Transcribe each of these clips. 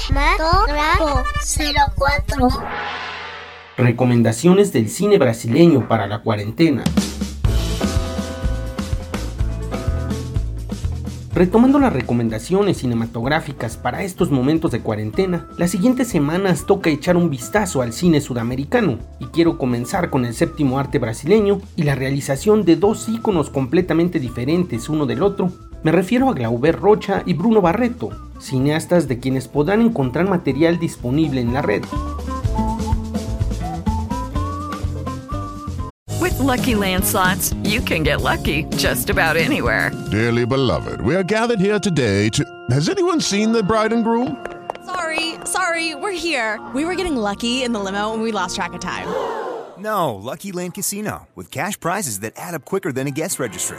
Cinematógrafo 04. Recomendaciones del cine brasileño para la cuarentena. Retomando las recomendaciones cinematográficas para estos momentos de cuarentena, las siguientes semanas toca echar un vistazo al cine sudamericano y quiero comenzar con el séptimo arte brasileño y la realización de dos íconos completamente diferentes uno del otro. Me refiero a Glauber Rocha y Bruno Barreto, cineastas de quienes podrán encontrar material disponible en la red. With lucky landslots, you can get lucky just about anywhere. Dearly beloved, we are gathered here today to. Has anyone seen the bride and groom? Sorry, sorry, we're here. We were getting lucky in the limo and we lost track of time. No, Lucky Land Casino, with cash prizes that add up quicker than a guest registry.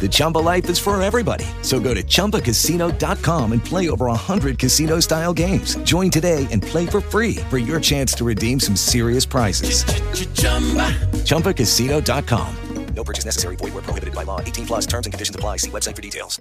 The Chumba life is for everybody. So go to ChumbaCasino.com and play over 100 casino style games. Join today and play for free for your chance to redeem some serious prizes. ChumbaCasino.com. No purchase necessary. Void where prohibited by law. 18 plus terms and conditions apply. See website for details.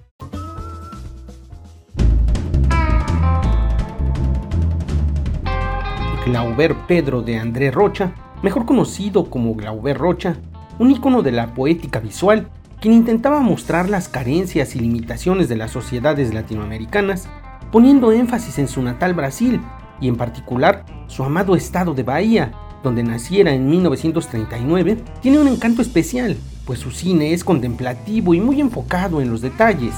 Glauber Pedro de André Rocha, mejor conocido como Glauber Rocha, un ícono de la poética visual, quien intentaba mostrar las carencias y limitaciones de las sociedades latinoamericanas, poniendo énfasis en su natal Brasil y en particular su amado estado de Bahía, donde naciera en 1939, tiene un encanto especial, pues su cine es contemplativo y muy enfocado en los detalles.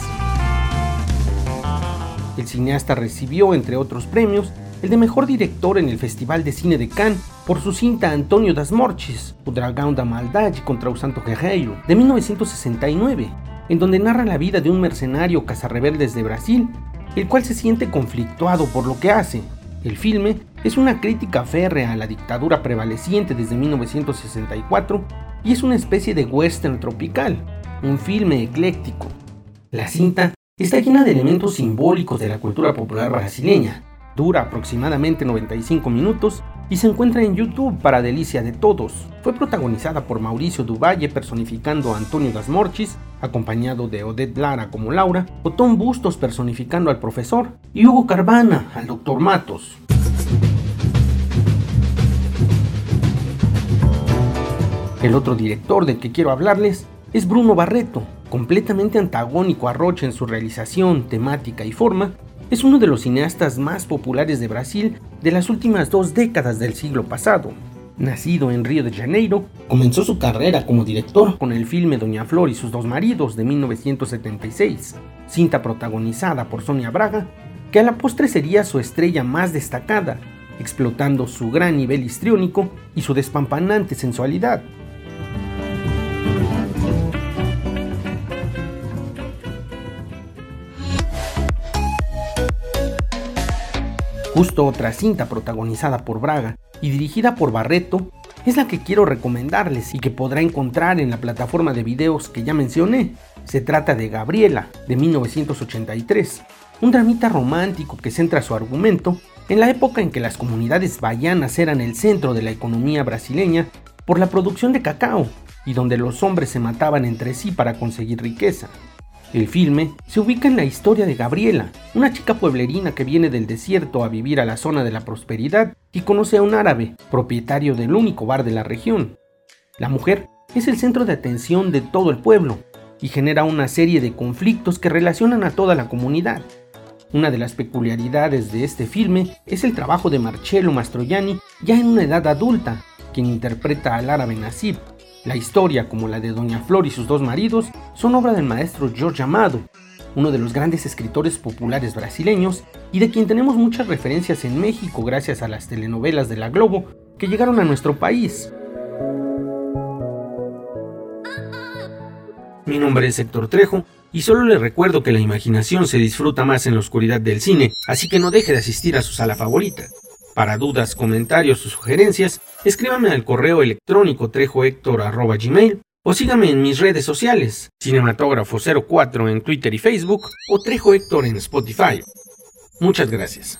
El cineasta recibió, entre otros premios, el de mejor director en el Festival de Cine de Cannes por su cinta Antonio das Mortes, O Dragão da Maldade contra o Santo Guerreiro, de 1969, en donde narra la vida de un mercenario cazarrebeldes de Brasil, el cual se siente conflictuado por lo que hace. El filme es una crítica férrea a la dictadura prevaleciente desde 1964 y es una especie de western tropical, un filme ecléctico. La cinta está llena de elementos simbólicos de la cultura popular brasileña, dura aproximadamente 95 minutos y se encuentra en YouTube para delicia de todos. Fue protagonizada por Mauricio Duvalle personificando a Antonio Das Morchis, acompañado de Odette Lara como Laura, o Tom Bustos personificando al profesor, y Hugo Carvana al Dr. Matos. El otro director del que quiero hablarles es Bruno Barreto, completamente antagónico a Rocha en su realización, temática y forma, es uno de los cineastas más populares de Brasil de las últimas dos décadas del siglo pasado. Nacido en Río de Janeiro, comenzó su carrera como director con el filme Doña Flor y sus dos maridos de 1976, cinta protagonizada por Sonia Braga, que a la postre sería su estrella más destacada, explotando su gran nivel histriónico y su despampanante sensualidad. Justo otra cinta protagonizada por Braga y dirigida por Barreto es la que quiero recomendarles y que podrá encontrar en la plataforma de videos que ya mencioné. Se trata de Gabriela, de 1983, un dramita romántico que centra su argumento en la época en que las comunidades bahianas eran el centro de la economía brasileña por la producción de cacao y donde los hombres se mataban entre sí para conseguir riqueza. El filme se ubica en la historia de Gabriela, una chica pueblerina que viene del desierto a vivir a la zona de la prosperidad y conoce a un árabe, propietario del único bar de la región. La mujer es el centro de atención de todo el pueblo y genera una serie de conflictos que relacionan a toda la comunidad. Una de las peculiaridades de este filme es el trabajo de Marcello Mastroianni ya en una edad adulta, quien interpreta al árabe Nasib. La historia, como la de Doña Flor y sus dos maridos, son obra del maestro Jorge Amado, uno de los grandes escritores populares brasileños y de quien tenemos muchas referencias en México gracias a las telenovelas de la Globo que llegaron a nuestro país. Mi nombre es Héctor Trejo y solo le recuerdo que la imaginación se disfruta más en la oscuridad del cine, así que no deje de asistir a su sala favorita. Para dudas, comentarios o sugerencias, escríbame al correo electrónico trejohector.gmail o sígame en mis redes sociales, Cinematógrafo04 en Twitter y Facebook o Trejo Héctor en Spotify. Muchas gracias.